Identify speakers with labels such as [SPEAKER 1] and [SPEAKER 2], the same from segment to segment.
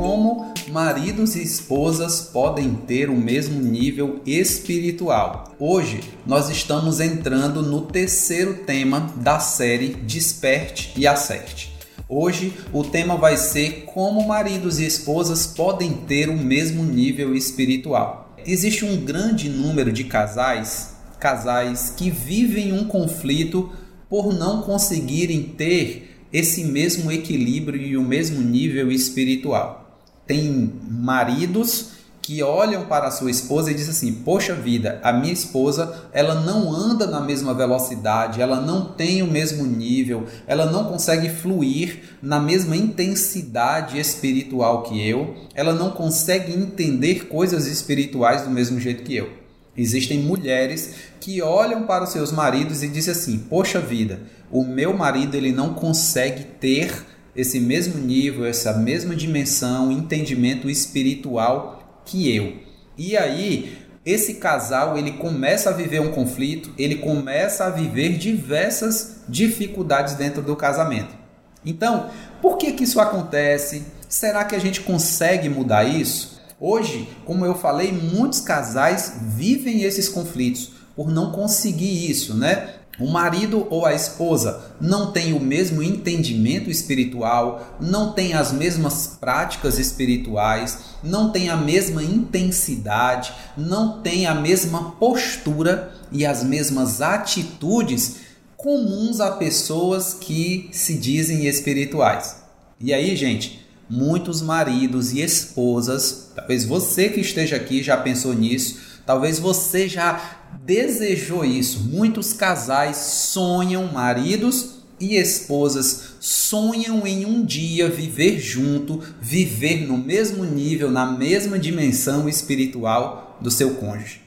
[SPEAKER 1] como maridos e esposas podem ter o mesmo nível espiritual. Hoje nós estamos entrando no terceiro tema da série Desperte e Acerte. Hoje o tema vai ser como maridos e esposas podem ter o mesmo nível espiritual. Existe um grande número de casais, casais que vivem um conflito por não conseguirem ter esse mesmo equilíbrio e o mesmo nível espiritual. Tem maridos que olham para a sua esposa e dizem assim: Poxa vida, a minha esposa ela não anda na mesma velocidade, ela não tem o mesmo nível, ela não consegue fluir na mesma intensidade espiritual que eu, ela não consegue entender coisas espirituais do mesmo jeito que eu. Existem mulheres que olham para os seus maridos e dizem assim: Poxa vida, o meu marido ele não consegue ter esse mesmo nível, essa mesma dimensão, entendimento espiritual que eu. E aí, esse casal ele começa a viver um conflito, ele começa a viver diversas dificuldades dentro do casamento. Então, por que que isso acontece? Será que a gente consegue mudar isso? Hoje, como eu falei, muitos casais vivem esses conflitos por não conseguir isso, né? O marido ou a esposa não tem o mesmo entendimento espiritual, não tem as mesmas práticas espirituais, não tem a mesma intensidade, não tem a mesma postura e as mesmas atitudes comuns a pessoas que se dizem espirituais. E aí, gente, muitos maridos e esposas, talvez você que esteja aqui já pensou nisso, talvez você já desejou isso. Muitos casais sonham, maridos e esposas sonham em um dia viver junto, viver no mesmo nível, na mesma dimensão espiritual do seu cônjuge.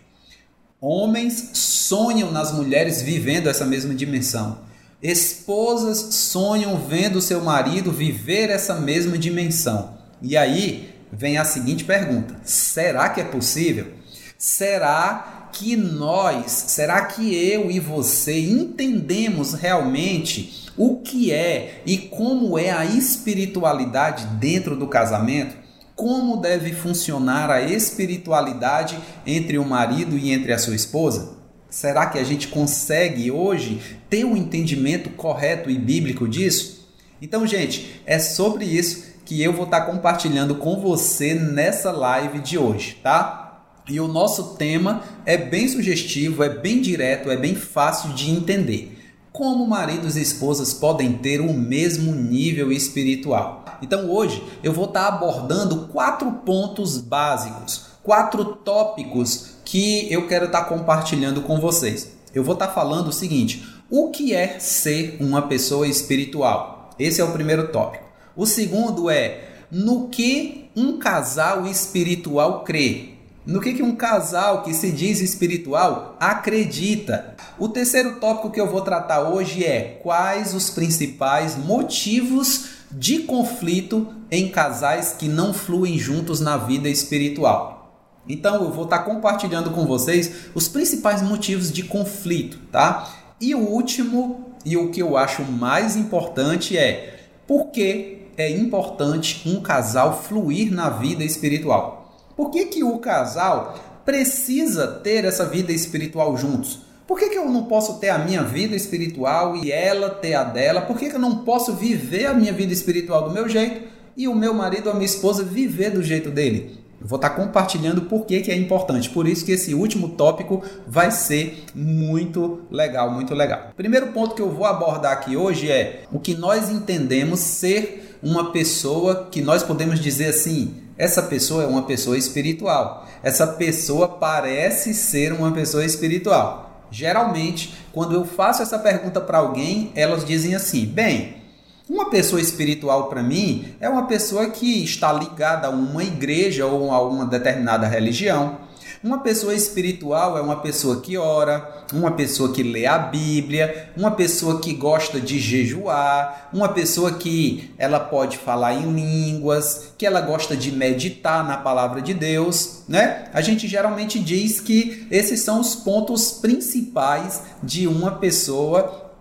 [SPEAKER 1] Homens sonham nas mulheres vivendo essa mesma dimensão. Esposas sonham vendo seu marido viver essa mesma dimensão. E aí vem a seguinte pergunta: será que é possível? Será que nós, será que eu e você entendemos realmente o que é e como é a espiritualidade dentro do casamento? Como deve funcionar a espiritualidade entre o marido e entre a sua esposa? Será que a gente consegue hoje ter um entendimento correto e bíblico disso? Então, gente, é sobre isso que eu vou estar compartilhando com você nessa live de hoje, tá? E o nosso tema é bem sugestivo, é bem direto, é bem fácil de entender. Como maridos e esposas podem ter o mesmo nível espiritual? Então hoje eu vou estar abordando quatro pontos básicos, quatro tópicos que eu quero estar compartilhando com vocês. Eu vou estar falando o seguinte: o que é ser uma pessoa espiritual? Esse é o primeiro tópico. O segundo é no que um casal espiritual crê. No que, que um casal que se diz espiritual acredita? O terceiro tópico que eu vou tratar hoje é quais os principais motivos de conflito em casais que não fluem juntos na vida espiritual. Então eu vou estar compartilhando com vocês os principais motivos de conflito, tá? E o último e o que eu acho mais importante é por que é importante um casal fluir na vida espiritual. Por que, que o casal precisa ter essa vida espiritual juntos? Por que, que eu não posso ter a minha vida espiritual e ela ter a dela? Por que, que eu não posso viver a minha vida espiritual do meu jeito e o meu marido ou a minha esposa viver do jeito dele? Vou estar compartilhando por que, que é importante. Por isso que esse último tópico vai ser muito legal, muito legal. Primeiro ponto que eu vou abordar aqui hoje é o que nós entendemos ser uma pessoa que nós podemos dizer assim, essa pessoa é uma pessoa espiritual. Essa pessoa parece ser uma pessoa espiritual. Geralmente, quando eu faço essa pergunta para alguém, elas dizem assim: "Bem, uma pessoa espiritual para mim é uma pessoa que está ligada a uma igreja ou a uma determinada religião. Uma pessoa espiritual é uma pessoa que ora, uma pessoa que lê a Bíblia, uma pessoa que gosta de jejuar, uma pessoa que ela pode falar em línguas, que ela gosta de meditar na palavra de Deus, né? A gente geralmente diz que esses são os pontos principais de uma pessoa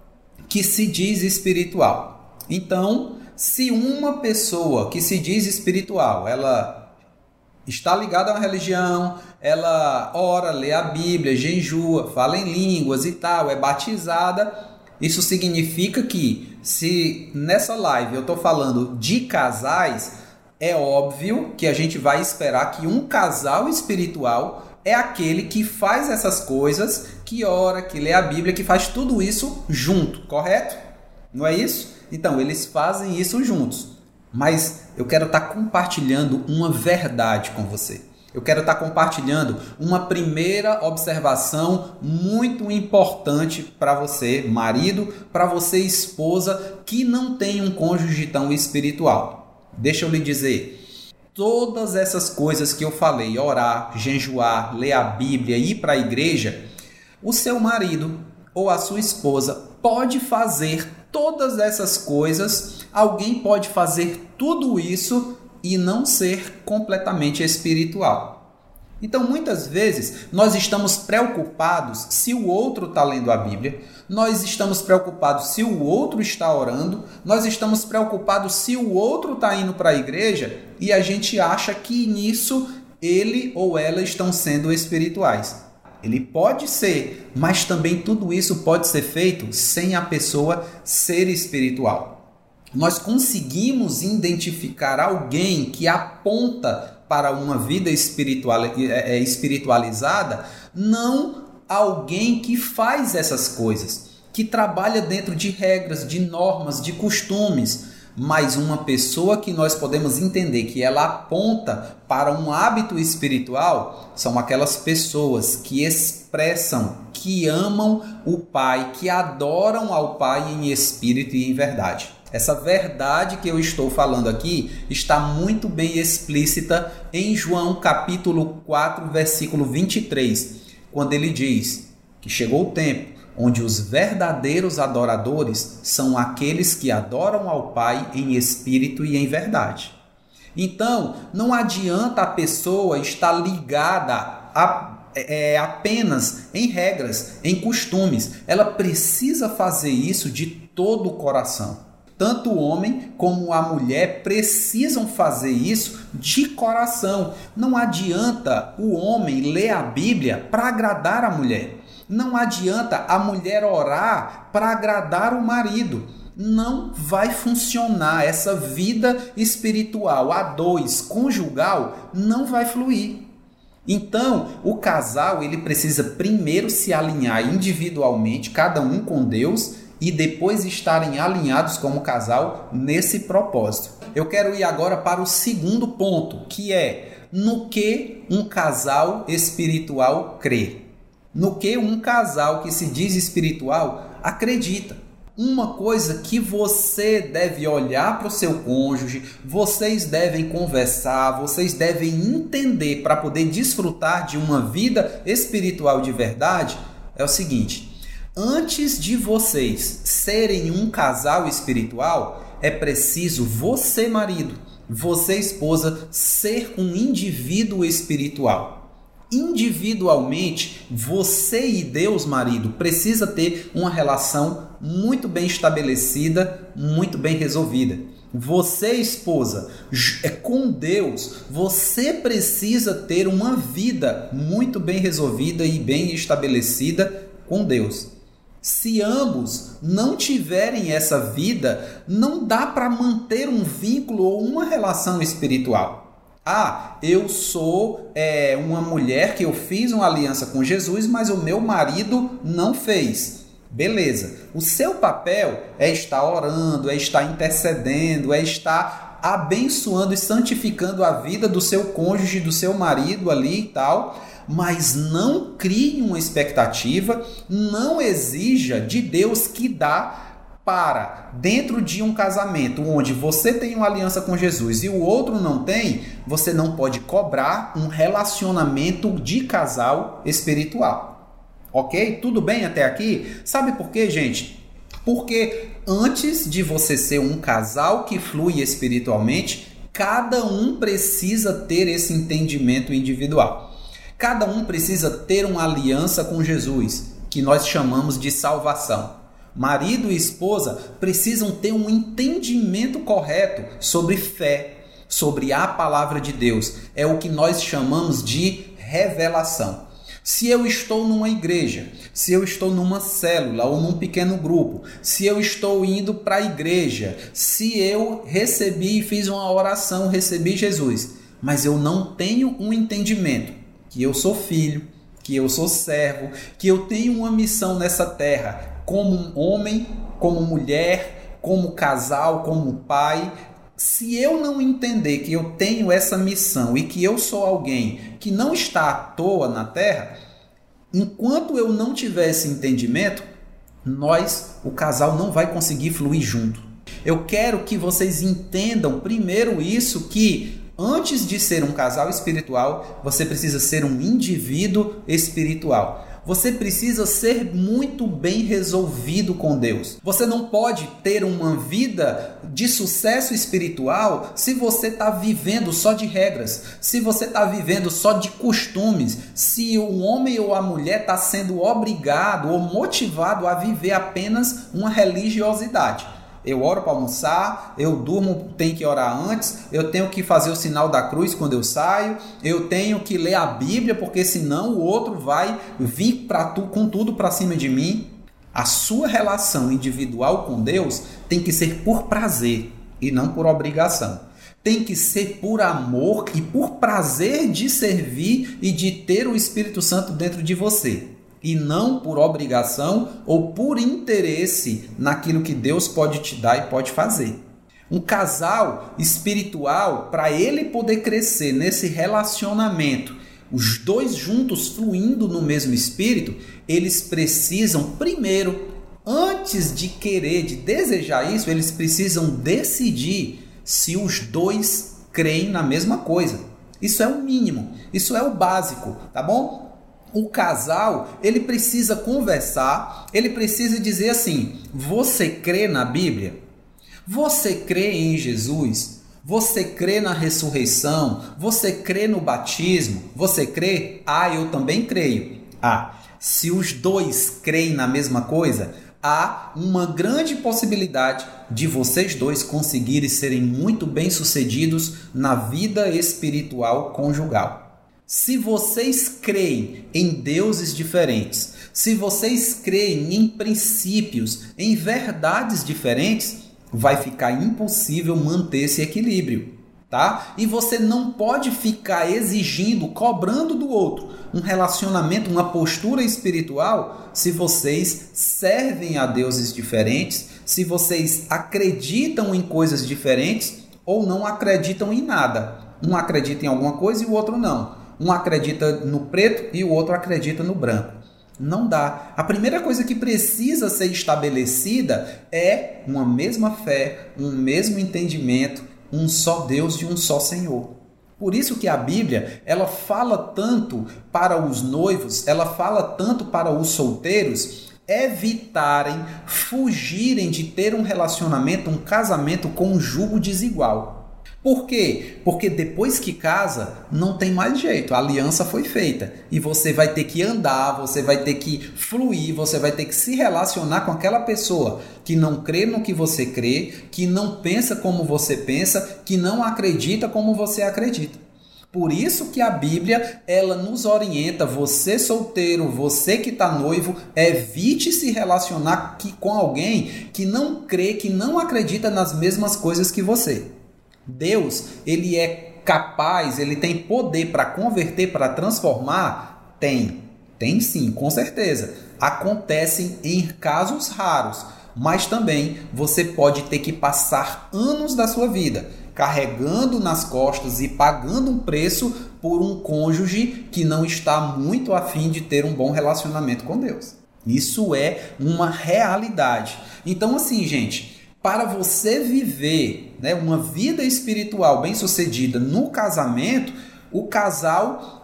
[SPEAKER 1] que se diz espiritual. Então, se uma pessoa que se diz espiritual, ela está ligada a uma religião, ela ora, lê a Bíblia, jejua, fala em línguas e tal, é batizada, isso significa que se nessa live eu estou falando de casais, é óbvio que a gente vai esperar que um casal espiritual é aquele que faz essas coisas, que ora, que lê a Bíblia, que faz tudo isso junto, correto? Não é isso? Então, eles fazem isso juntos. Mas eu quero estar tá compartilhando uma verdade com você. Eu quero estar tá compartilhando uma primeira observação muito importante para você, marido, para você, esposa, que não tem um cônjuge tão espiritual. Deixa eu lhe dizer, todas essas coisas que eu falei, orar, jejuar, ler a Bíblia, ir para a igreja, o seu marido ou a sua esposa pode fazer todas essas coisas, alguém pode fazer tudo isso e não ser completamente espiritual. Então, muitas vezes, nós estamos preocupados se o outro está lendo a Bíblia, nós estamos preocupados se o outro está orando, nós estamos preocupados se o outro está indo para a igreja e a gente acha que nisso ele ou ela estão sendo espirituais. Ele pode ser, mas também tudo isso pode ser feito sem a pessoa ser espiritual. Nós conseguimos identificar alguém que aponta para uma vida espiritual, é, é, espiritualizada, não alguém que faz essas coisas, que trabalha dentro de regras, de normas, de costumes, mas uma pessoa que nós podemos entender que ela aponta para um hábito espiritual são aquelas pessoas que expressam, que amam o Pai, que adoram ao Pai em espírito e em verdade. Essa verdade que eu estou falando aqui está muito bem explícita em João capítulo 4, versículo 23, quando ele diz que chegou o tempo onde os verdadeiros adoradores são aqueles que adoram ao Pai em espírito e em verdade. Então, não adianta a pessoa estar ligada a, é, apenas em regras, em costumes. Ela precisa fazer isso de todo o coração. Tanto o homem como a mulher precisam fazer isso de coração. Não adianta o homem ler a Bíblia para agradar a mulher. Não adianta a mulher orar para agradar o marido. Não vai funcionar essa vida espiritual a dois, conjugal, não vai fluir. Então, o casal ele precisa primeiro se alinhar individualmente, cada um com Deus, e depois estarem alinhados como casal nesse propósito. Eu quero ir agora para o segundo ponto, que é no que um casal espiritual crê. No que um casal que se diz espiritual acredita. Uma coisa que você deve olhar para o seu cônjuge, vocês devem conversar, vocês devem entender para poder desfrutar de uma vida espiritual de verdade é o seguinte: Antes de vocês serem um casal espiritual, é preciso você, marido, você, esposa, ser um indivíduo espiritual. Individualmente, você e Deus, marido, precisa ter uma relação muito bem estabelecida, muito bem resolvida. Você, esposa, é com Deus, você precisa ter uma vida muito bem resolvida e bem estabelecida com Deus. Se ambos não tiverem essa vida, não dá para manter um vínculo ou uma relação espiritual. Ah, eu sou é, uma mulher que eu fiz uma aliança com Jesus, mas o meu marido não fez. Beleza. O seu papel é estar orando, é estar intercedendo, é estar abençoando e santificando a vida do seu cônjuge, do seu marido ali e tal mas não crie uma expectativa, não exija de Deus que dá para dentro de um casamento onde você tem uma aliança com Jesus e o outro não tem, você não pode cobrar um relacionamento de casal espiritual. Ok? Tudo bem até aqui? Sabe por quê, gente? Porque antes de você ser um casal que flui espiritualmente, cada um precisa ter esse entendimento individual. Cada um precisa ter uma aliança com Jesus, que nós chamamos de salvação. Marido e esposa precisam ter um entendimento correto sobre fé, sobre a palavra de Deus. É o que nós chamamos de revelação. Se eu estou numa igreja, se eu estou numa célula ou num pequeno grupo, se eu estou indo para a igreja, se eu recebi e fiz uma oração, recebi Jesus, mas eu não tenho um entendimento que eu sou filho, que eu sou servo, que eu tenho uma missão nessa terra, como homem, como mulher, como casal, como pai, se eu não entender que eu tenho essa missão e que eu sou alguém que não está à toa na Terra, enquanto eu não tiver esse entendimento, nós, o casal, não vai conseguir fluir junto. Eu quero que vocês entendam primeiro isso que antes de ser um casal espiritual, você precisa ser um indivíduo espiritual. Você precisa ser muito bem resolvido com Deus. Você não pode ter uma vida de sucesso espiritual se você está vivendo só de regras, se você está vivendo só de costumes, se o homem ou a mulher está sendo obrigado ou motivado a viver apenas uma religiosidade. Eu oro para almoçar, eu durmo, tenho que orar antes, eu tenho que fazer o sinal da cruz quando eu saio, eu tenho que ler a Bíblia, porque senão o outro vai vir para tu com tudo para cima de mim. A sua relação individual com Deus tem que ser por prazer e não por obrigação. Tem que ser por amor e por prazer de servir e de ter o Espírito Santo dentro de você e não por obrigação ou por interesse naquilo que Deus pode te dar e pode fazer. Um casal espiritual, para ele poder crescer nesse relacionamento, os dois juntos fluindo no mesmo espírito, eles precisam primeiro, antes de querer, de desejar isso, eles precisam decidir se os dois creem na mesma coisa. Isso é o mínimo, isso é o básico, tá bom? O casal ele precisa conversar, ele precisa dizer assim: você crê na Bíblia? Você crê em Jesus? Você crê na ressurreição? Você crê no batismo? Você crê? Ah, eu também creio. Ah, se os dois creem na mesma coisa, há uma grande possibilidade de vocês dois conseguirem serem muito bem-sucedidos na vida espiritual conjugal. Se vocês creem em deuses diferentes, se vocês creem em princípios, em verdades diferentes, vai ficar impossível manter esse equilíbrio, tá? E você não pode ficar exigindo, cobrando do outro um relacionamento, uma postura espiritual, se vocês servem a deuses diferentes, se vocês acreditam em coisas diferentes ou não acreditam em nada. Um acredita em alguma coisa e o outro não. Um acredita no preto e o outro acredita no branco. Não dá. A primeira coisa que precisa ser estabelecida é uma mesma fé, um mesmo entendimento, um só Deus e um só Senhor. Por isso que a Bíblia, ela fala tanto para os noivos, ela fala tanto para os solteiros evitarem, fugirem de ter um relacionamento, um casamento com um jugo desigual. Por quê? Porque depois que casa, não tem mais jeito. A aliança foi feita. E você vai ter que andar, você vai ter que fluir, você vai ter que se relacionar com aquela pessoa que não crê no que você crê, que não pensa como você pensa, que não acredita como você acredita. Por isso que a Bíblia ela nos orienta, você solteiro, você que está noivo, evite se relacionar com alguém que não crê, que não acredita nas mesmas coisas que você. Deus, ele é capaz, ele tem poder para converter, para transformar? Tem. Tem sim, com certeza. Acontecem em casos raros, mas também você pode ter que passar anos da sua vida carregando nas costas e pagando um preço por um cônjuge que não está muito afim de ter um bom relacionamento com Deus. Isso é uma realidade. Então, assim, gente, para você viver né, uma vida espiritual bem-sucedida no casamento, o casal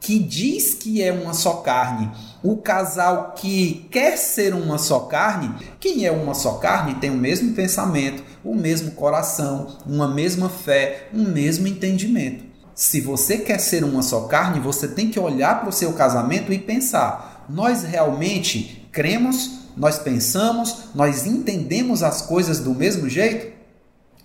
[SPEAKER 1] que diz que é uma só carne, o casal que quer ser uma só carne, quem é uma só carne tem o mesmo pensamento, o mesmo coração, uma mesma fé, um mesmo entendimento. Se você quer ser uma só carne, você tem que olhar para o seu casamento e pensar: nós realmente cremos nós pensamos, nós entendemos as coisas do mesmo jeito?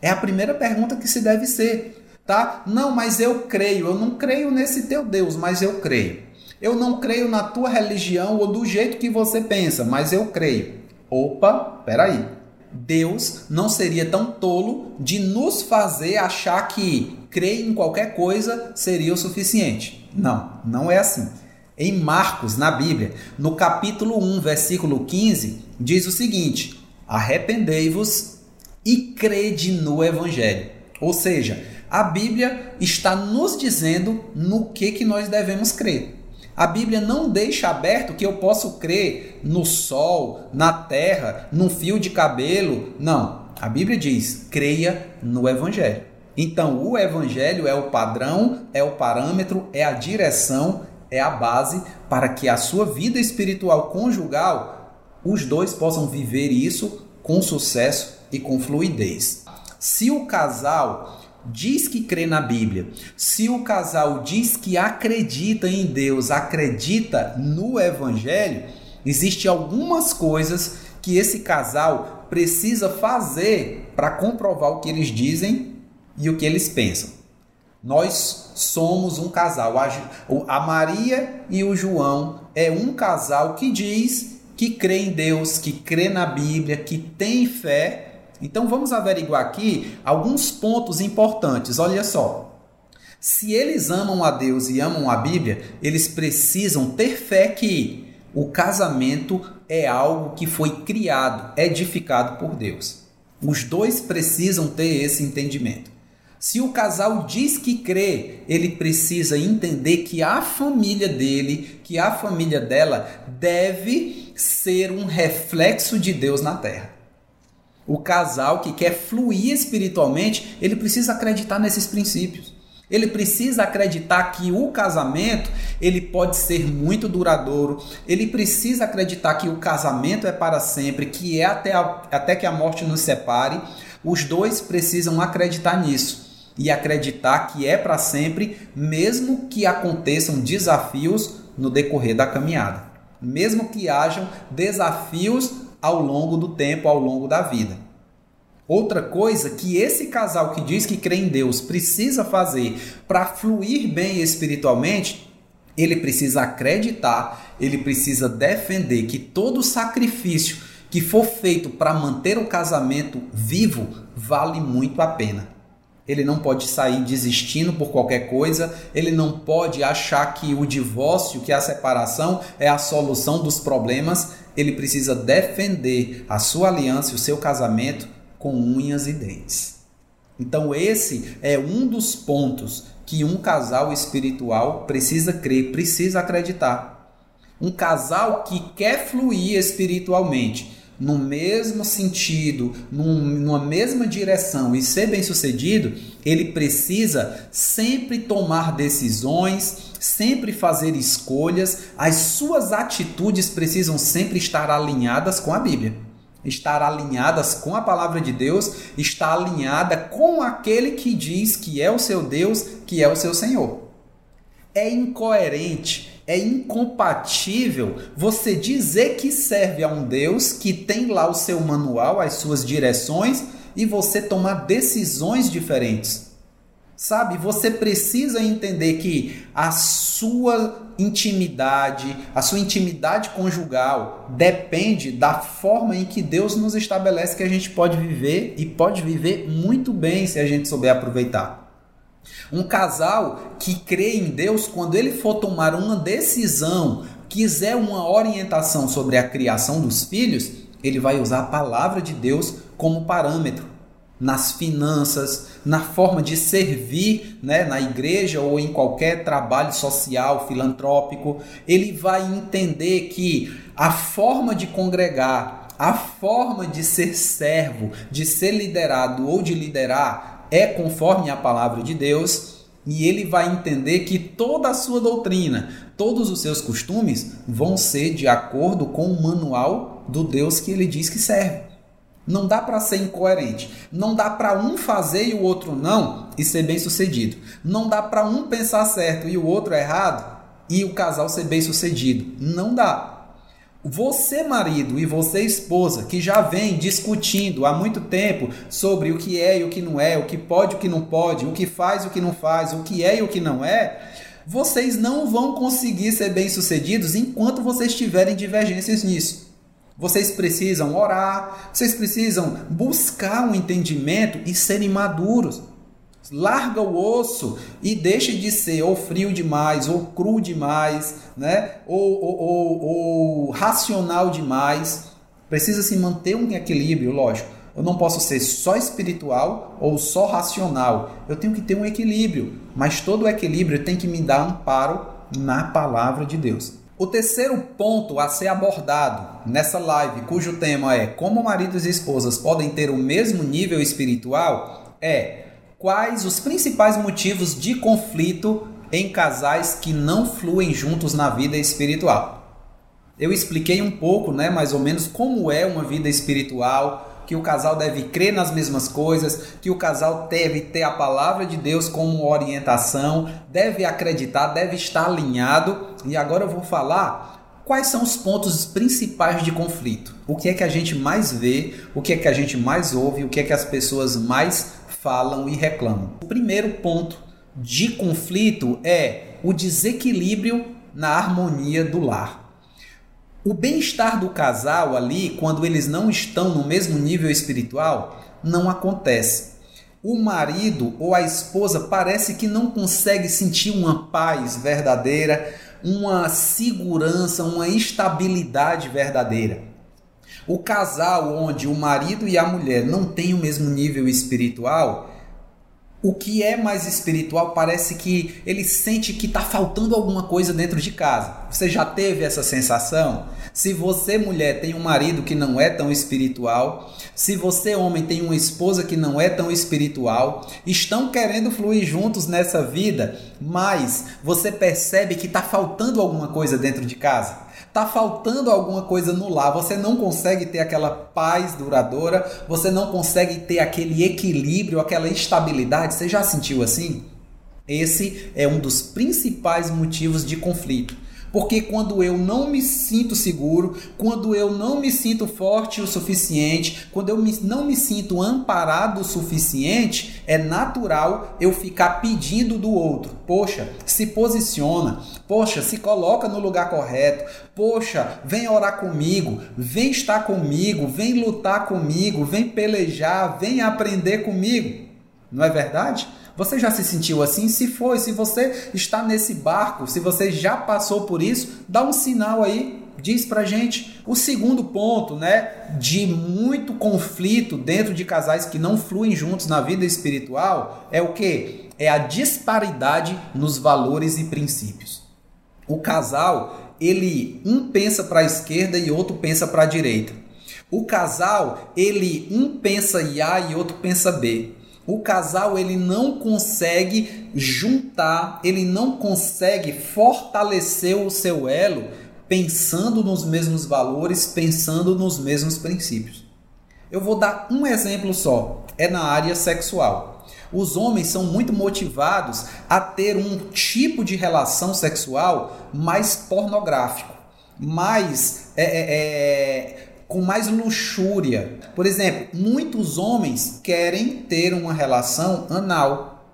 [SPEAKER 1] É a primeira pergunta que se deve ser, tá? Não, mas eu creio, eu não creio nesse teu Deus, mas eu creio. Eu não creio na tua religião ou do jeito que você pensa, mas eu creio. Opa, peraí. Deus não seria tão tolo de nos fazer achar que crer em qualquer coisa seria o suficiente. Não, não é assim. Em Marcos, na Bíblia, no capítulo 1, versículo 15, diz o seguinte: Arrependei-vos e crede no Evangelho. Ou seja, a Bíblia está nos dizendo no que, que nós devemos crer. A Bíblia não deixa aberto que eu posso crer no sol, na terra, num fio de cabelo. Não. A Bíblia diz: creia no Evangelho. Então, o Evangelho é o padrão, é o parâmetro, é a direção, é a base para que a sua vida espiritual conjugal, os dois possam viver isso com sucesso e com fluidez. Se o casal diz que crê na Bíblia, se o casal diz que acredita em Deus, acredita no Evangelho, existe algumas coisas que esse casal precisa fazer para comprovar o que eles dizem e o que eles pensam. Nós somos um casal. A Maria e o João é um casal que diz que crê em Deus, que crê na Bíblia, que tem fé então vamos averiguar aqui alguns pontos importantes. Olha só. Se eles amam a Deus e amam a Bíblia, eles precisam ter fé que o casamento é algo que foi criado, edificado por Deus. Os dois precisam ter esse entendimento. Se o casal diz que crê, ele precisa entender que a família dele, que a família dela deve ser um reflexo de Deus na terra. O casal que quer fluir espiritualmente, ele precisa acreditar nesses princípios. Ele precisa acreditar que o casamento ele pode ser muito duradouro. Ele precisa acreditar que o casamento é para sempre, que é até, a, até que a morte nos separe. Os dois precisam acreditar nisso e acreditar que é para sempre, mesmo que aconteçam desafios no decorrer da caminhada, mesmo que hajam desafios ao longo do tempo, ao longo da vida. Outra coisa que esse casal que diz que crê em Deus precisa fazer para fluir bem espiritualmente, ele precisa acreditar, ele precisa defender que todo sacrifício que for feito para manter o casamento vivo vale muito a pena. Ele não pode sair desistindo por qualquer coisa, ele não pode achar que o divórcio, que a separação é a solução dos problemas. Ele precisa defender a sua aliança e o seu casamento com unhas e dentes. Então, esse é um dos pontos que um casal espiritual precisa crer, precisa acreditar. Um casal que quer fluir espiritualmente no mesmo sentido, num, numa mesma direção e ser bem sucedido, ele precisa sempre tomar decisões, sempre fazer escolhas, as suas atitudes precisam sempre estar alinhadas com a Bíblia. Estar alinhadas com a palavra de Deus, está alinhada com aquele que diz que é o seu Deus, que é o seu Senhor. É incoerente é incompatível você dizer que serve a um Deus que tem lá o seu manual, as suas direções e você tomar decisões diferentes. Sabe, você precisa entender que a sua intimidade, a sua intimidade conjugal depende da forma em que Deus nos estabelece que a gente pode viver e pode viver muito bem se a gente souber aproveitar. Um casal que crê em Deus, quando ele for tomar uma decisão, quiser uma orientação sobre a criação dos filhos, ele vai usar a palavra de Deus como parâmetro nas finanças, na forma de servir né, na igreja ou em qualquer trabalho social, filantrópico. Ele vai entender que a forma de congregar, a forma de ser servo, de ser liderado ou de liderar é conforme a palavra de Deus e ele vai entender que toda a sua doutrina, todos os seus costumes vão ser de acordo com o manual do Deus que ele diz que serve. Não dá para ser incoerente. Não dá para um fazer e o outro não e ser bem sucedido. Não dá para um pensar certo e o outro errado e o casal ser bem sucedido. Não dá. Você, marido, e você, esposa, que já vem discutindo há muito tempo sobre o que é e o que não é, o que pode e o que não pode, o que faz e o que não faz, o que é e o que não é, vocês não vão conseguir ser bem-sucedidos enquanto vocês tiverem divergências nisso. Vocês precisam orar, vocês precisam buscar um entendimento e serem maduros. Larga o osso e deixe de ser ou frio demais, ou cru demais, né? ou, ou, ou, ou racional demais. Precisa se manter um equilíbrio, lógico. Eu não posso ser só espiritual ou só racional. Eu tenho que ter um equilíbrio, mas todo o equilíbrio tem que me dar amparo na palavra de Deus. O terceiro ponto a ser abordado nessa live, cujo tema é como maridos e esposas podem ter o mesmo nível espiritual, é quais os principais motivos de conflito em casais que não fluem juntos na vida espiritual. Eu expliquei um pouco, né, mais ou menos como é uma vida espiritual, que o casal deve crer nas mesmas coisas, que o casal deve ter a palavra de Deus como orientação, deve acreditar, deve estar alinhado. E agora eu vou falar quais são os pontos principais de conflito. O que é que a gente mais vê, o que é que a gente mais ouve, o que é que as pessoas mais falam e reclamam. O primeiro ponto de conflito é o desequilíbrio na harmonia do lar. O bem-estar do casal ali, quando eles não estão no mesmo nível espiritual, não acontece. O marido ou a esposa parece que não consegue sentir uma paz verdadeira, uma segurança, uma estabilidade verdadeira. O casal onde o marido e a mulher não têm o mesmo nível espiritual, o que é mais espiritual parece que ele sente que está faltando alguma coisa dentro de casa. Você já teve essa sensação? Se você, mulher, tem um marido que não é tão espiritual, se você, homem, tem uma esposa que não é tão espiritual, estão querendo fluir juntos nessa vida, mas você percebe que está faltando alguma coisa dentro de casa? Tá faltando alguma coisa no lar, você não consegue ter aquela paz duradoura, você não consegue ter aquele equilíbrio, aquela estabilidade. Você já sentiu assim? Esse é um dos principais motivos de conflito. Porque quando eu não me sinto seguro, quando eu não me sinto forte o suficiente, quando eu não me sinto amparado o suficiente, é natural eu ficar pedindo do outro. Poxa, se posiciona. Poxa, se coloca no lugar correto. Poxa, vem orar comigo, vem estar comigo, vem lutar comigo, vem pelejar, vem aprender comigo. Não é verdade? Você já se sentiu assim? Se foi, se você está nesse barco, se você já passou por isso, dá um sinal aí, diz pra gente. O segundo ponto, né, de muito conflito dentro de casais que não fluem juntos na vida espiritual é o que? É a disparidade nos valores e princípios. O casal, ele um pensa para a esquerda e outro pensa para a direita. O casal, ele um pensa A e outro pensa B o casal ele não consegue juntar, ele não consegue fortalecer o seu elo pensando nos mesmos valores, pensando nos mesmos princípios. Eu vou dar um exemplo só, é na área sexual. Os homens são muito motivados a ter um tipo de relação sexual mais pornográfico, mais é, é, é com mais luxúria. Por exemplo, muitos homens querem ter uma relação anal.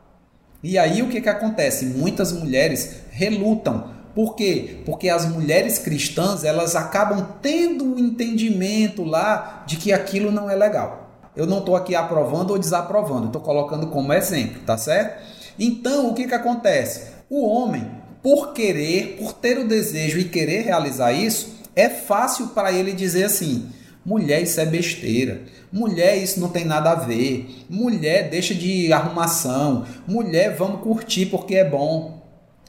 [SPEAKER 1] E aí o que, que acontece? Muitas mulheres relutam. Por quê? Porque as mulheres cristãs elas acabam tendo o um entendimento lá de que aquilo não é legal. Eu não estou aqui aprovando ou desaprovando, estou colocando como exemplo, tá certo? Então o que, que acontece? O homem, por querer, por ter o desejo e querer realizar isso, é fácil para ele dizer assim: mulher, isso é besteira. Mulher, isso não tem nada a ver. Mulher, deixa de arrumação. Mulher, vamos curtir porque é bom.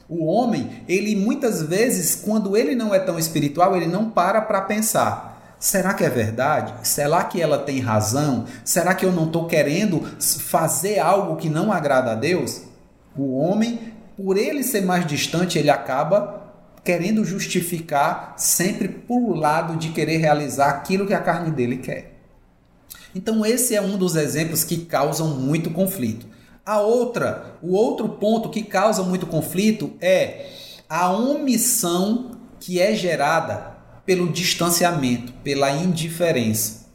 [SPEAKER 1] O homem, ele muitas vezes, quando ele não é tão espiritual, ele não para para pensar. Será que é verdade? Será que ela tem razão? Será que eu não estou querendo fazer algo que não agrada a Deus? O homem, por ele ser mais distante, ele acaba querendo justificar sempre por lado de querer realizar aquilo que a carne dele quer. Então esse é um dos exemplos que causam muito conflito. A outra, o outro ponto que causa muito conflito é a omissão que é gerada pelo distanciamento, pela indiferença.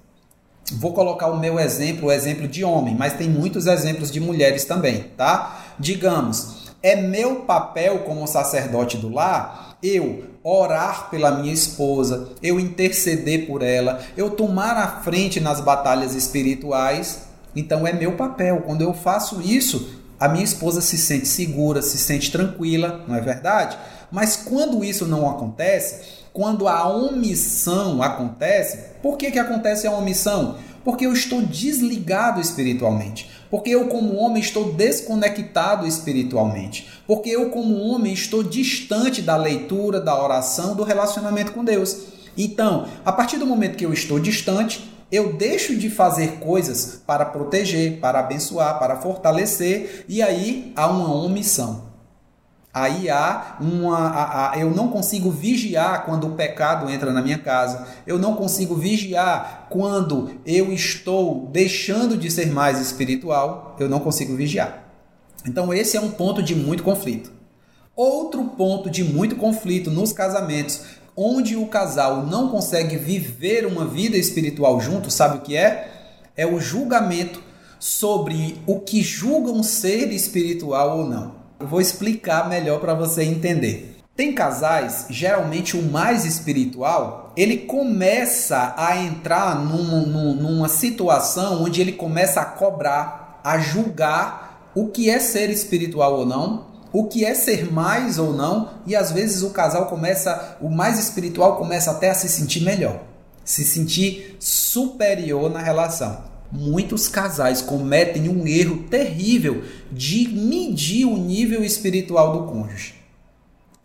[SPEAKER 1] Vou colocar o meu exemplo, o exemplo de homem, mas tem muitos exemplos de mulheres também, tá? Digamos, é meu papel como sacerdote do lar eu orar pela minha esposa, eu interceder por ela, eu tomar a frente nas batalhas espirituais. Então é meu papel. Quando eu faço isso, a minha esposa se sente segura, se sente tranquila, não é verdade? Mas quando isso não acontece, quando a omissão acontece, por que, que acontece a omissão? Porque eu estou desligado espiritualmente. Porque eu, como homem, estou desconectado espiritualmente. Porque eu, como homem, estou distante da leitura, da oração, do relacionamento com Deus. Então, a partir do momento que eu estou distante, eu deixo de fazer coisas para proteger, para abençoar, para fortalecer, e aí há uma omissão. Aí há uma. A, a, eu não consigo vigiar quando o pecado entra na minha casa. Eu não consigo vigiar quando eu estou deixando de ser mais espiritual. Eu não consigo vigiar. Então, esse é um ponto de muito conflito. Outro ponto de muito conflito nos casamentos, onde o casal não consegue viver uma vida espiritual junto, sabe o que é? É o julgamento sobre o que julgam ser espiritual ou não. Eu vou explicar melhor para você entender. Tem casais, geralmente o mais espiritual, ele começa a entrar num, num, numa situação onde ele começa a cobrar, a julgar o que é ser espiritual ou não, o que é ser mais ou não, e às vezes o casal começa, o mais espiritual começa até a se sentir melhor, se sentir superior na relação muitos casais cometem um erro terrível de medir o nível espiritual do cônjuge.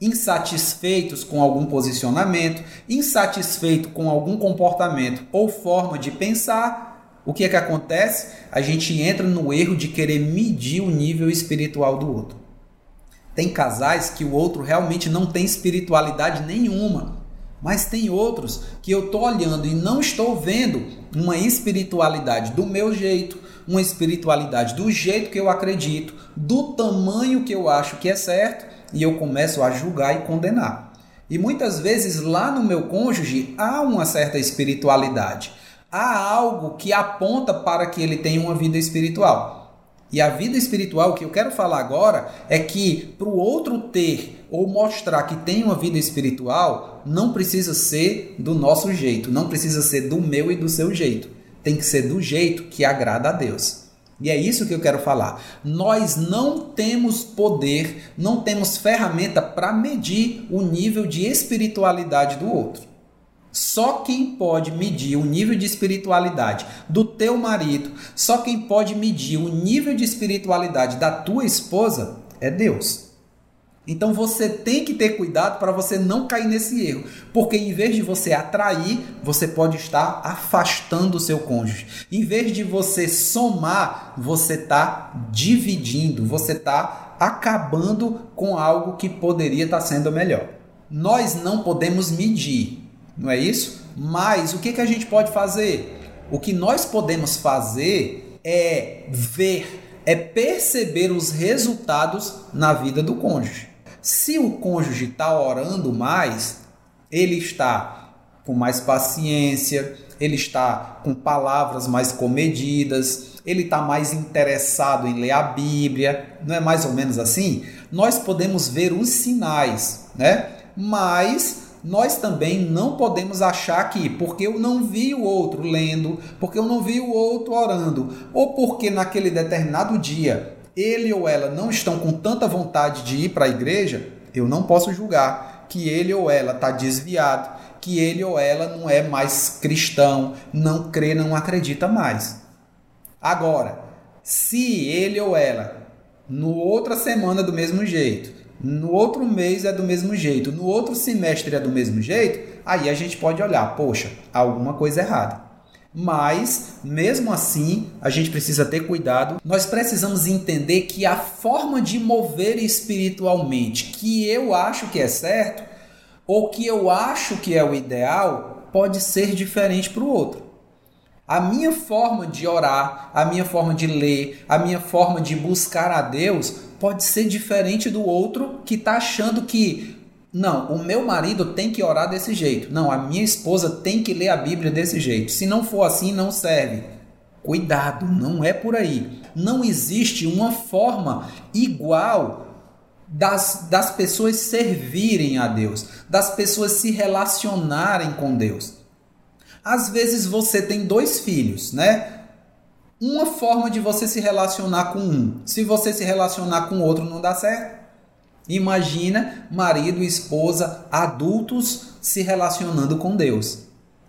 [SPEAKER 1] Insatisfeitos com algum posicionamento, insatisfeito com algum comportamento ou forma de pensar, o que é que acontece? A gente entra no erro de querer medir o nível espiritual do outro. Tem casais que o outro realmente não tem espiritualidade nenhuma, mas tem outros que eu estou olhando e não estou vendo uma espiritualidade do meu jeito, uma espiritualidade do jeito que eu acredito, do tamanho que eu acho que é certo, e eu começo a julgar e condenar. E muitas vezes lá no meu cônjuge há uma certa espiritualidade, há algo que aponta para que ele tenha uma vida espiritual. E a vida espiritual que eu quero falar agora é que para o outro ter ou mostrar que tem uma vida espiritual, não precisa ser do nosso jeito, não precisa ser do meu e do seu jeito. Tem que ser do jeito que agrada a Deus. E é isso que eu quero falar. Nós não temos poder, não temos ferramenta para medir o nível de espiritualidade do outro. Só quem pode medir o nível de espiritualidade do teu marido, só quem pode medir o nível de espiritualidade da tua esposa é Deus. Então você tem que ter cuidado para você não cair nesse erro, porque em vez de você atrair, você pode estar afastando o seu cônjuge. Em vez de você somar, você está dividindo, você está acabando com algo que poderia estar sendo melhor. Nós não podemos medir, não é isso? Mas o que, que a gente pode fazer? O que nós podemos fazer é ver, é perceber os resultados na vida do cônjuge. Se o cônjuge está orando mais, ele está com mais paciência, ele está com palavras mais comedidas, ele está mais interessado em ler a Bíblia, não é mais ou menos assim? Nós podemos ver os sinais, né? Mas nós também não podemos achar que porque eu não vi o outro lendo, porque eu não vi o outro orando, ou porque naquele determinado dia ele ou ela não estão com tanta vontade de ir para a igreja, eu não posso julgar que ele ou ela está desviado, que ele ou ela não é mais cristão, não crê, não acredita mais. Agora, se ele ou ela, no outra semana do mesmo jeito, no outro mês é do mesmo jeito, no outro semestre é do mesmo jeito, aí a gente pode olhar, poxa, alguma coisa errada. Mas, mesmo assim, a gente precisa ter cuidado. Nós precisamos entender que a forma de mover espiritualmente que eu acho que é certo, ou que eu acho que é o ideal, pode ser diferente para o outro. A minha forma de orar, a minha forma de ler, a minha forma de buscar a Deus pode ser diferente do outro que está achando que Não, o meu marido tem que orar desse jeito. Não, a minha esposa tem que ler a Bíblia desse jeito. Se não for assim, não serve. Cuidado, não é por aí. Não existe uma forma igual das, das pessoas servirem a Deus, das pessoas se relacionarem com Deus. Às vezes você tem dois filhos, né? Uma forma de você se relacionar com um. Se você se relacionar com outro, não dá certo. Imagina marido e esposa adultos se relacionando com Deus.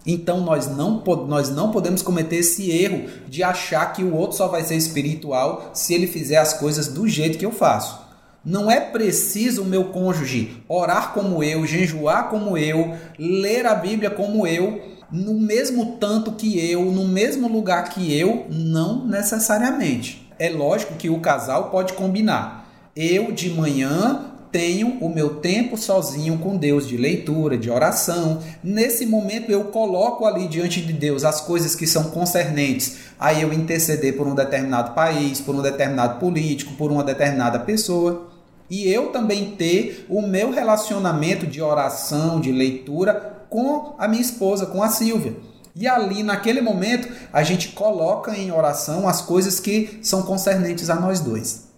[SPEAKER 1] Então nós não, nós não podemos cometer esse erro de achar que o outro só vai ser espiritual se ele fizer as coisas do jeito que eu faço. Não é preciso o meu cônjuge orar como eu, jejuar como eu, ler a Bíblia como eu, no mesmo tanto que eu, no mesmo lugar que eu, não necessariamente. É lógico que o casal pode combinar. Eu de manhã tenho o meu tempo sozinho com Deus de leitura, de oração. Nesse momento eu coloco ali diante de Deus as coisas que são concernentes a eu interceder por um determinado país, por um determinado político, por uma determinada pessoa. E eu também ter o meu relacionamento de oração, de leitura com a minha esposa, com a Silvia. E ali, naquele momento, a gente coloca em oração as coisas que são concernentes a nós dois.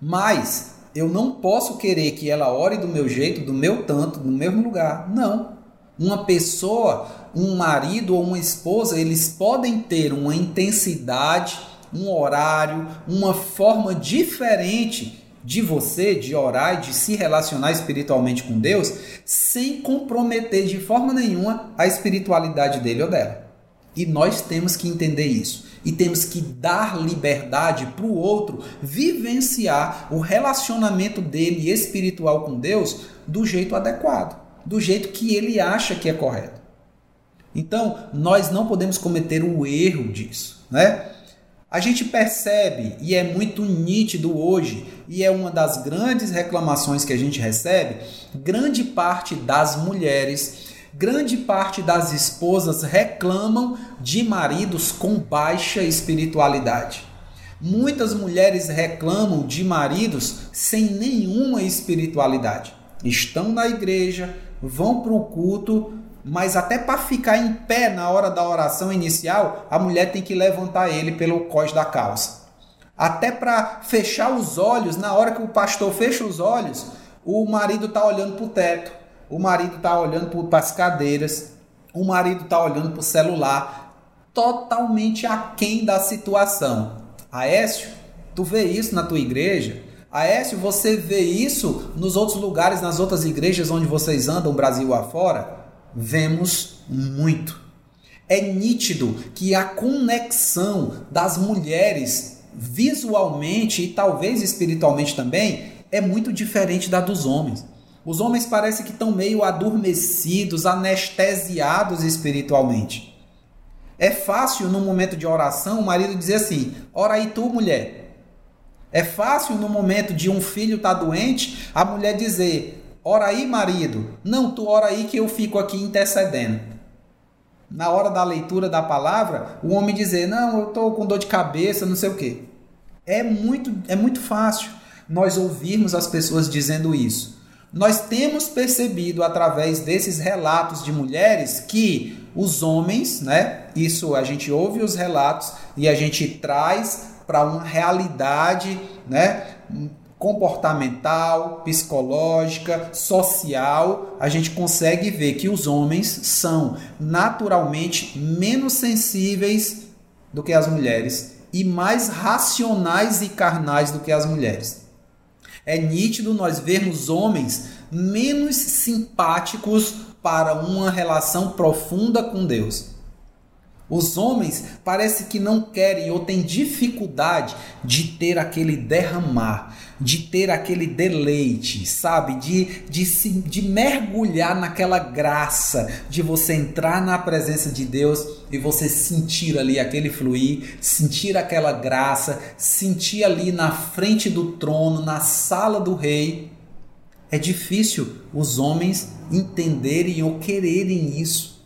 [SPEAKER 1] Mas eu não posso querer que ela ore do meu jeito, do meu tanto, no mesmo lugar. Não. Uma pessoa, um marido ou uma esposa, eles podem ter uma intensidade, um horário, uma forma diferente de você, de orar e de se relacionar espiritualmente com Deus, sem comprometer de forma nenhuma a espiritualidade dele ou dela. E nós temos que entender isso e temos que dar liberdade para o outro vivenciar o relacionamento dele espiritual com Deus do jeito adequado, do jeito que ele acha que é correto. Então, nós não podemos cometer o erro disso, né? A gente percebe e é muito nítido hoje, e é uma das grandes reclamações que a gente recebe, grande parte das mulheres grande parte das esposas reclamam de maridos com baixa espiritualidade. Muitas mulheres reclamam de maridos sem nenhuma espiritualidade. Estão na igreja, vão para o culto, mas até para ficar em pé na hora da oração inicial, a mulher tem que levantar ele pelo cós da calça. Até para fechar os olhos, na hora que o pastor fecha os olhos, o marido está olhando para o teto o marido está olhando para as cadeiras, o marido está olhando para o celular, totalmente aquém da situação. Aécio, tu vê isso na tua igreja? Aécio, você vê isso nos outros lugares, nas outras igrejas onde vocês andam, Brasil afora? Vemos muito. É nítido que a conexão das mulheres visualmente e talvez espiritualmente também é muito diferente da dos homens. Os homens parecem que estão meio adormecidos, anestesiados espiritualmente. É fácil no momento de oração o marido dizer assim: ora aí tu, mulher. É fácil no momento de um filho estar tá doente, a mulher dizer: ora aí, marido. Não, tu ora aí que eu fico aqui intercedendo. Na hora da leitura da palavra, o homem dizer: não, eu estou com dor de cabeça, não sei o quê. É muito, é muito fácil nós ouvirmos as pessoas dizendo isso. Nós temos percebido através desses relatos de mulheres que os homens, né? Isso a gente ouve os relatos e a gente traz para uma realidade, né? Comportamental, psicológica, social, a gente consegue ver que os homens são naturalmente menos sensíveis do que as mulheres e mais racionais e carnais do que as mulheres. É nítido nós vermos homens menos simpáticos para uma relação profunda com Deus. Os homens parece que não querem ou têm dificuldade de ter aquele derramar, de ter aquele deleite, sabe? De, de, se, de mergulhar naquela graça, de você entrar na presença de Deus e você sentir ali aquele fluir, sentir aquela graça, sentir ali na frente do trono, na sala do rei. É difícil os homens entenderem ou quererem isso.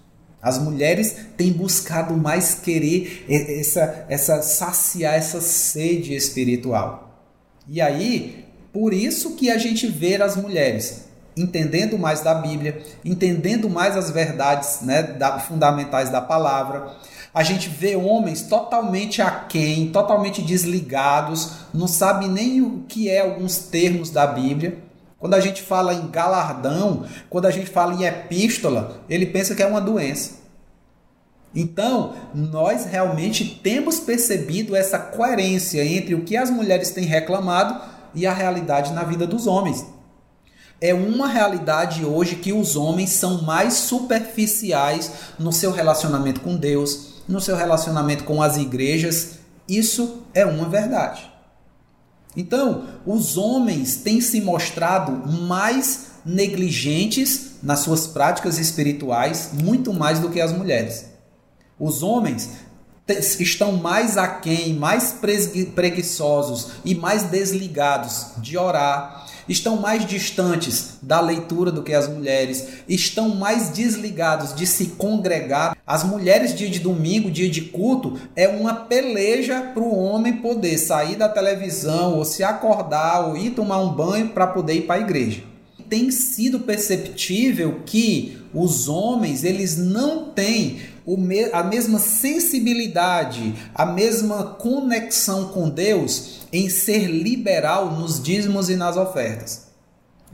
[SPEAKER 1] As mulheres têm buscado mais querer essa, essa saciar essa sede espiritual. E aí, por isso que a gente vê as mulheres entendendo mais da Bíblia, entendendo mais as verdades né, da, fundamentais da palavra. A gente vê homens totalmente aquém, totalmente desligados, não sabe nem o que é alguns termos da Bíblia. Quando a gente fala em galardão, quando a gente fala em epístola, ele pensa que é uma doença. Então, nós realmente temos percebido essa coerência entre o que as mulheres têm reclamado e a realidade na vida dos homens. É uma realidade hoje que os homens são mais superficiais no seu relacionamento com Deus, no seu relacionamento com as igrejas. Isso é uma verdade. Então, os homens têm se mostrado mais negligentes nas suas práticas espirituais, muito mais do que as mulheres. Os homens estão mais aquém, mais preguiçosos e mais desligados de orar, estão mais distantes da leitura do que as mulheres, estão mais desligados de se congregar. As mulheres, dia de domingo, dia de culto, é uma peleja para o homem poder sair da televisão ou se acordar ou ir tomar um banho para poder ir para a igreja. Tem sido perceptível que os homens eles não têm a mesma sensibilidade, a mesma conexão com Deus em ser liberal nos dízimos e nas ofertas.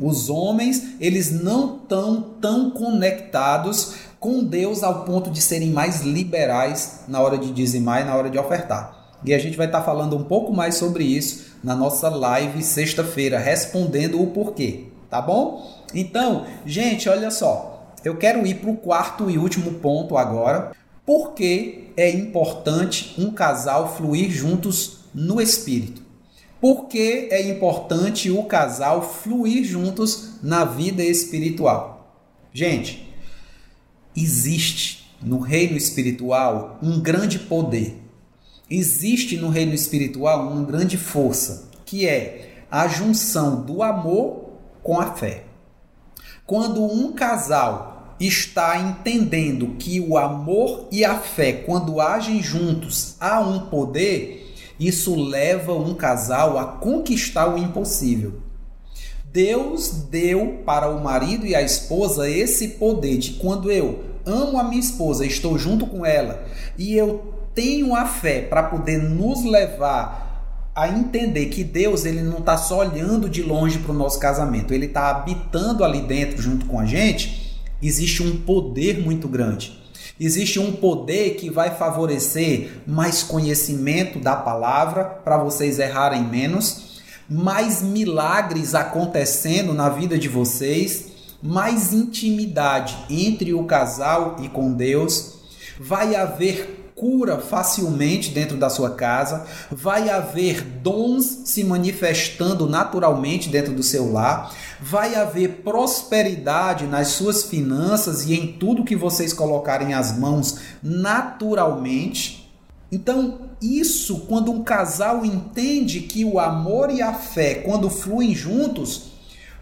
[SPEAKER 1] Os homens, eles não estão tão conectados com Deus ao ponto de serem mais liberais na hora de dizimar e na hora de ofertar. E a gente vai estar falando um pouco mais sobre isso na nossa live sexta-feira, respondendo o porquê, tá bom? Então, gente, olha só. Eu quero ir para o quarto e último ponto agora. Por que é importante um casal fluir juntos no espírito? Por que é importante o casal fluir juntos na vida espiritual? Gente, existe no reino espiritual um grande poder. Existe no reino espiritual uma grande força, que é a junção do amor com a fé. Quando um casal está entendendo que o amor e a fé, quando agem juntos, há um poder, isso leva um casal a conquistar o impossível. Deus deu para o marido e a esposa esse poder de quando eu amo a minha esposa, estou junto com ela e eu tenho a fé para poder nos levar a entender que Deus ele não está só olhando de longe para o nosso casamento, ele está habitando ali dentro junto com a gente existe um poder muito grande. Existe um poder que vai favorecer mais conhecimento da palavra para vocês errarem menos, mais milagres acontecendo na vida de vocês, mais intimidade entre o casal e com Deus. Vai haver cura facilmente dentro da sua casa, vai haver dons se manifestando naturalmente dentro do seu lar, vai haver prosperidade nas suas finanças e em tudo que vocês colocarem as mãos naturalmente. Então, isso quando um casal entende que o amor e a fé, quando fluem juntos,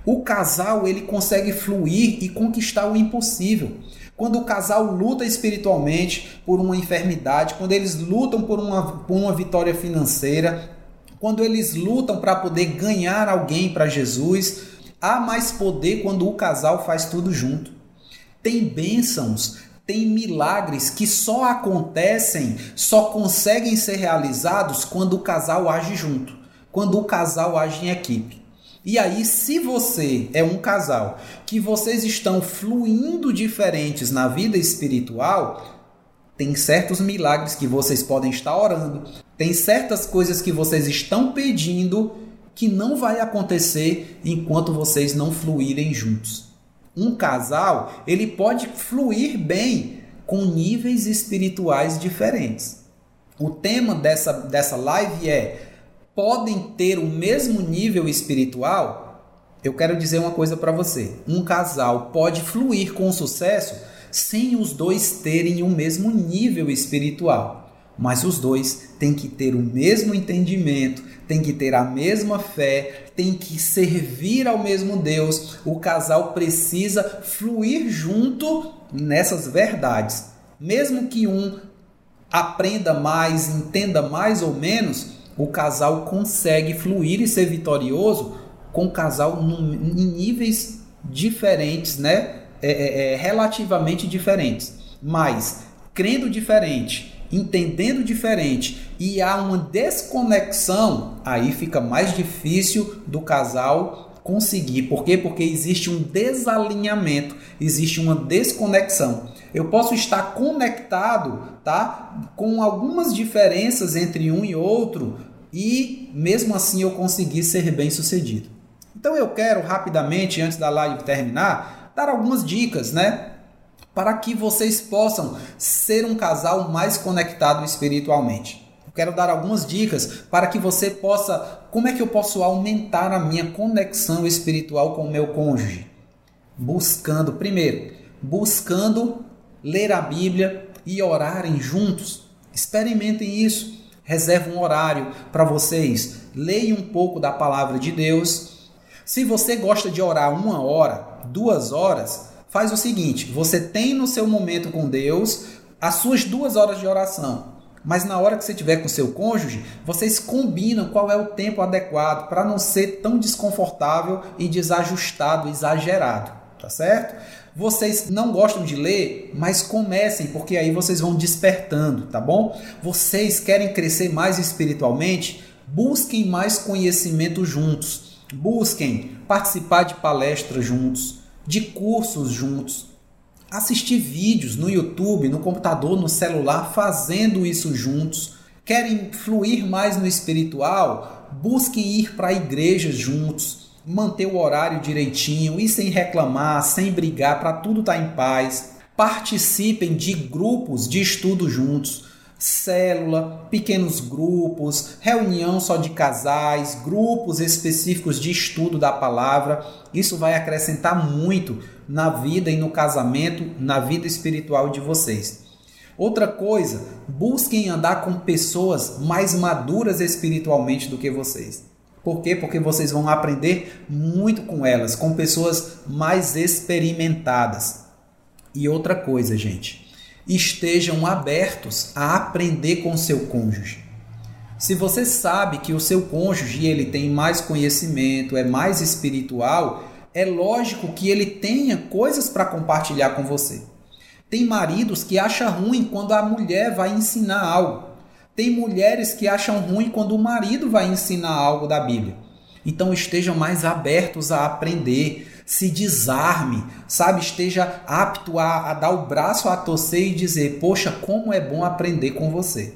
[SPEAKER 1] o casal ele consegue fluir e conquistar o impossível. Quando o casal luta espiritualmente por uma enfermidade, quando eles lutam por uma, por uma vitória financeira, quando eles lutam para poder ganhar alguém para Jesus, há mais poder quando o casal faz tudo junto. Tem bênçãos, tem milagres que só acontecem, só conseguem ser realizados quando o casal age junto, quando o casal age em equipe. E aí, se você é um casal que vocês estão fluindo diferentes na vida espiritual, tem certos milagres que vocês podem estar orando, tem certas coisas que vocês estão pedindo que não vai acontecer enquanto vocês não fluírem juntos. Um casal, ele pode fluir bem com níveis espirituais diferentes. O tema dessa, dessa live é podem ter o mesmo nível espiritual, eu quero dizer uma coisa para você: um casal pode fluir com sucesso sem os dois terem o mesmo nível espiritual, mas os dois têm que ter o mesmo entendimento, têm que ter a mesma fé, têm que servir ao mesmo Deus. O casal precisa fluir junto nessas verdades, mesmo que um aprenda mais, entenda mais ou menos o casal consegue fluir e ser vitorioso com o casal em níveis diferentes, né? É, é, é, relativamente diferentes, mas crendo diferente, entendendo diferente e há uma desconexão, aí fica mais difícil do casal conseguir. Por quê? Porque existe um desalinhamento, existe uma desconexão. Eu posso estar conectado, tá? Com algumas diferenças entre um e outro e mesmo assim eu conseguir ser bem sucedido. Então eu quero rapidamente, antes da live terminar, dar algumas dicas, né? Para que vocês possam ser um casal mais conectado espiritualmente. Eu quero dar algumas dicas para que você possa. Como é que eu posso aumentar a minha conexão espiritual com o meu cônjuge? Buscando, primeiro, buscando ler a Bíblia e orarem juntos. Experimentem isso. Reserve um horário para vocês. Leiam um pouco da palavra de Deus. Se você gosta de orar uma hora, duas horas, faz o seguinte: você tem no seu momento com Deus as suas duas horas de oração. Mas na hora que você tiver com seu cônjuge, vocês combinam qual é o tempo adequado para não ser tão desconfortável e desajustado, exagerado, tá certo? Vocês não gostam de ler, mas comecem, porque aí vocês vão despertando, tá bom? Vocês querem crescer mais espiritualmente? Busquem mais conhecimento juntos. Busquem participar de palestras juntos, de cursos juntos, assistir vídeos no YouTube, no computador, no celular, fazendo isso juntos. Querem fluir mais no espiritual? Busquem ir para igrejas juntos manter o horário direitinho e sem reclamar, sem brigar, para tudo estar tá em paz. Participem de grupos de estudo juntos, célula, pequenos grupos, reunião só de casais, grupos específicos de estudo da palavra. Isso vai acrescentar muito na vida e no casamento, na vida espiritual de vocês. Outra coisa, busquem andar com pessoas mais maduras espiritualmente do que vocês. Por quê? Porque vocês vão aprender muito com elas, com pessoas mais experimentadas. E outra coisa, gente, estejam abertos a aprender com seu cônjuge. Se você sabe que o seu cônjuge ele tem mais conhecimento, é mais espiritual, é lógico que ele tenha coisas para compartilhar com você. Tem maridos que acham ruim quando a mulher vai ensinar algo. Tem mulheres que acham ruim quando o marido vai ensinar algo da Bíblia. Então estejam mais abertos a aprender, se desarme, sabe? Esteja apto a, a dar o braço a torcer e dizer: Poxa, como é bom aprender com você.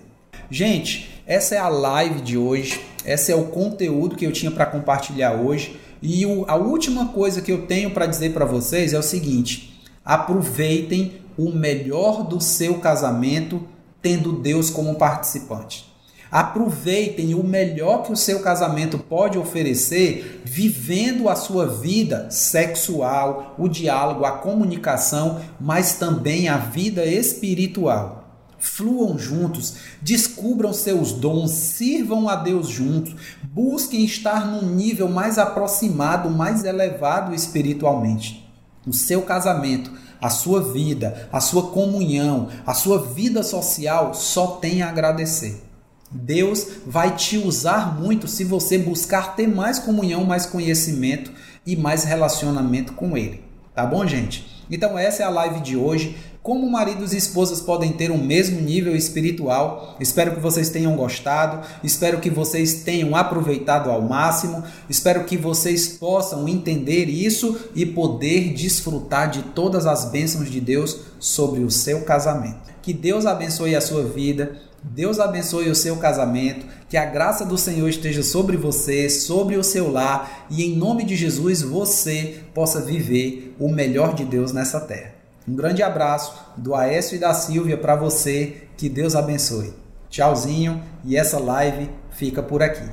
[SPEAKER 1] Gente, essa é a live de hoje, esse é o conteúdo que eu tinha para compartilhar hoje. E o, a última coisa que eu tenho para dizer para vocês é o seguinte: aproveitem o melhor do seu casamento tendo Deus como participante. Aproveitem o melhor que o seu casamento pode oferecer, vivendo a sua vida sexual, o diálogo, a comunicação, mas também a vida espiritual. Fluam juntos, descubram seus dons, sirvam a Deus juntos, busquem estar num nível mais aproximado, mais elevado espiritualmente. O seu casamento a sua vida, a sua comunhão, a sua vida social só tem a agradecer. Deus vai te usar muito se você buscar ter mais comunhão, mais conhecimento e mais relacionamento com Ele. Tá bom, gente? Então, essa é a live de hoje como maridos e esposas podem ter o um mesmo nível espiritual. Espero que vocês tenham gostado, espero que vocês tenham aproveitado ao máximo, espero que vocês possam entender isso e poder desfrutar de todas as bênçãos de Deus sobre o seu casamento. Que Deus abençoe a sua vida. Deus abençoe o seu casamento, que a graça do Senhor esteja sobre você, sobre o seu lar e em nome de Jesus você possa viver o melhor de Deus nessa terra. Um grande abraço do Aécio e da Silvia para você. Que Deus abençoe. Tchauzinho e essa live fica por aqui.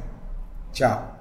[SPEAKER 1] Tchau.